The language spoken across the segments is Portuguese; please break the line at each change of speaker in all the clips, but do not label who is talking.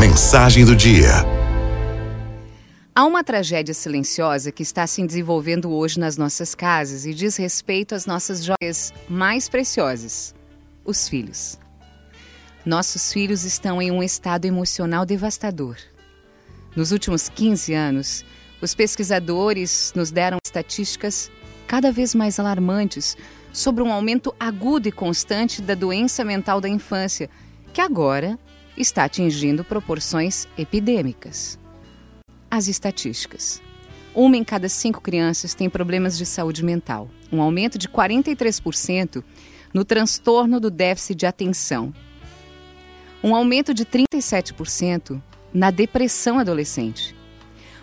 mensagem do dia.
Há uma tragédia silenciosa que está se desenvolvendo hoje nas nossas casas e diz respeito às nossas joias mais preciosas: os filhos. Nossos filhos estão em um estado emocional devastador. Nos últimos 15 anos, os pesquisadores nos deram estatísticas cada vez mais alarmantes sobre um aumento agudo e constante da doença mental da infância, que agora está atingindo proporções epidêmicas. As estatísticas. Uma em cada cinco crianças tem problemas de saúde mental, um aumento de 43% no transtorno do déficit de atenção, um aumento de 37% na depressão adolescente,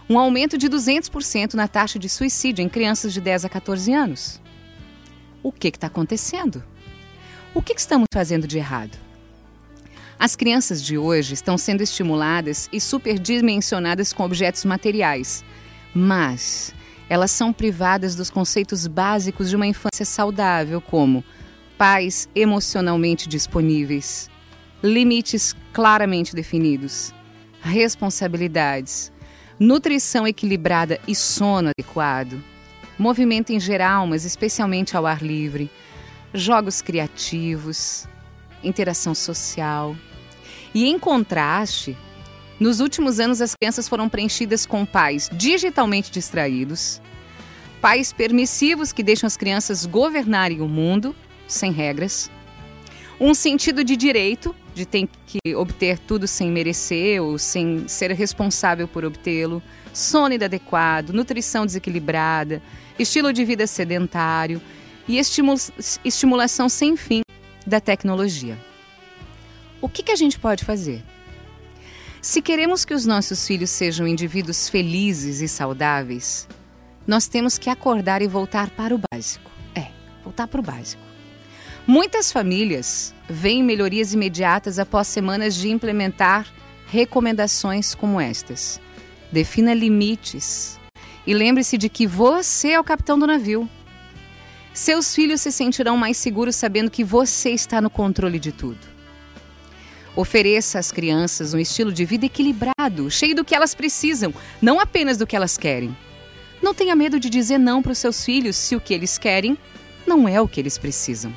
um aumento de 200% na taxa de suicídio em crianças de 10 a 14 anos. O que está acontecendo? O que, que estamos fazendo de errado? As crianças de hoje estão sendo estimuladas e superdimensionadas com objetos materiais, mas elas são privadas dos conceitos básicos de uma infância saudável, como pais emocionalmente disponíveis, limites claramente definidos, responsabilidades, nutrição equilibrada e sono adequado, movimento em geral, mas especialmente ao ar livre, jogos criativos, interação social. E em contraste, nos últimos anos as crianças foram preenchidas com pais digitalmente distraídos, pais permissivos que deixam as crianças governarem o mundo sem regras, um sentido de direito, de ter que obter tudo sem merecer ou sem ser responsável por obtê-lo, sono inadequado, nutrição desequilibrada, estilo de vida sedentário e estimulação sem fim da tecnologia. O que, que a gente pode fazer? Se queremos que os nossos filhos sejam indivíduos felizes e saudáveis, nós temos que acordar e voltar para o básico. É, voltar para o básico. Muitas famílias veem melhorias imediatas após semanas de implementar recomendações como estas. Defina limites e lembre-se de que você é o capitão do navio. Seus filhos se sentirão mais seguros sabendo que você está no controle de tudo. Ofereça às crianças um estilo de vida equilibrado, cheio do que elas precisam, não apenas do que elas querem. Não tenha medo de dizer não para os seus filhos se o que eles querem não é o que eles precisam.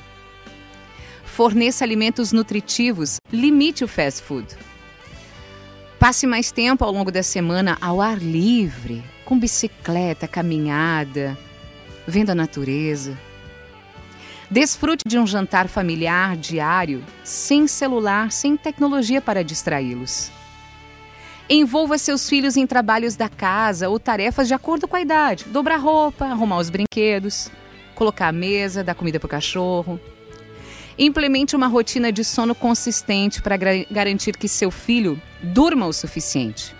Forneça alimentos nutritivos, limite o fast food. Passe mais tempo ao longo da semana ao ar livre, com bicicleta, caminhada, vendo a natureza. Desfrute de um jantar familiar diário, sem celular, sem tecnologia para distraí-los. Envolva seus filhos em trabalhos da casa ou tarefas de acordo com a idade. Dobrar roupa, arrumar os brinquedos, colocar a mesa, dar comida para o cachorro. Implemente uma rotina de sono consistente para garantir que seu filho durma o suficiente.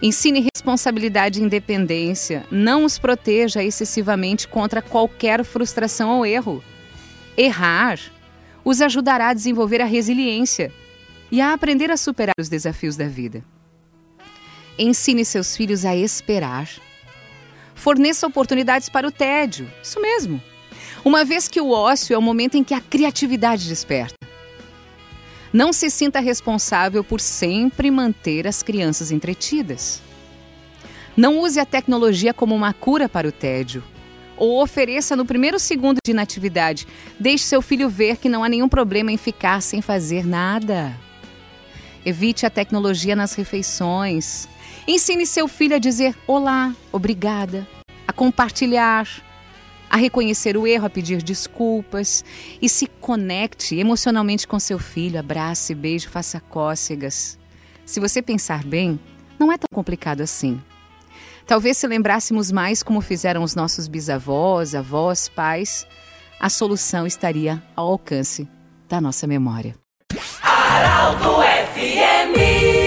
Ensine responsabilidade e independência. Não os proteja excessivamente contra qualquer frustração ou erro. Errar os ajudará a desenvolver a resiliência e a aprender a superar os desafios da vida. Ensine seus filhos a esperar. Forneça oportunidades para o tédio. Isso mesmo. Uma vez que o ócio é o momento em que a criatividade desperta. Não se sinta responsável por sempre manter as crianças entretidas. Não use a tecnologia como uma cura para o tédio. Ou ofereça no primeiro segundo de inatividade. Deixe seu filho ver que não há nenhum problema em ficar sem fazer nada. Evite a tecnologia nas refeições. Ensine seu filho a dizer olá, obrigada, a compartilhar, a reconhecer o erro, a pedir desculpas e se conecte emocionalmente com seu filho, abrace, beijo, faça cócegas. Se você pensar bem, não é tão complicado assim. Talvez se lembrássemos mais como fizeram os nossos bisavós, avós, pais, a solução estaria ao alcance da nossa memória. FMI.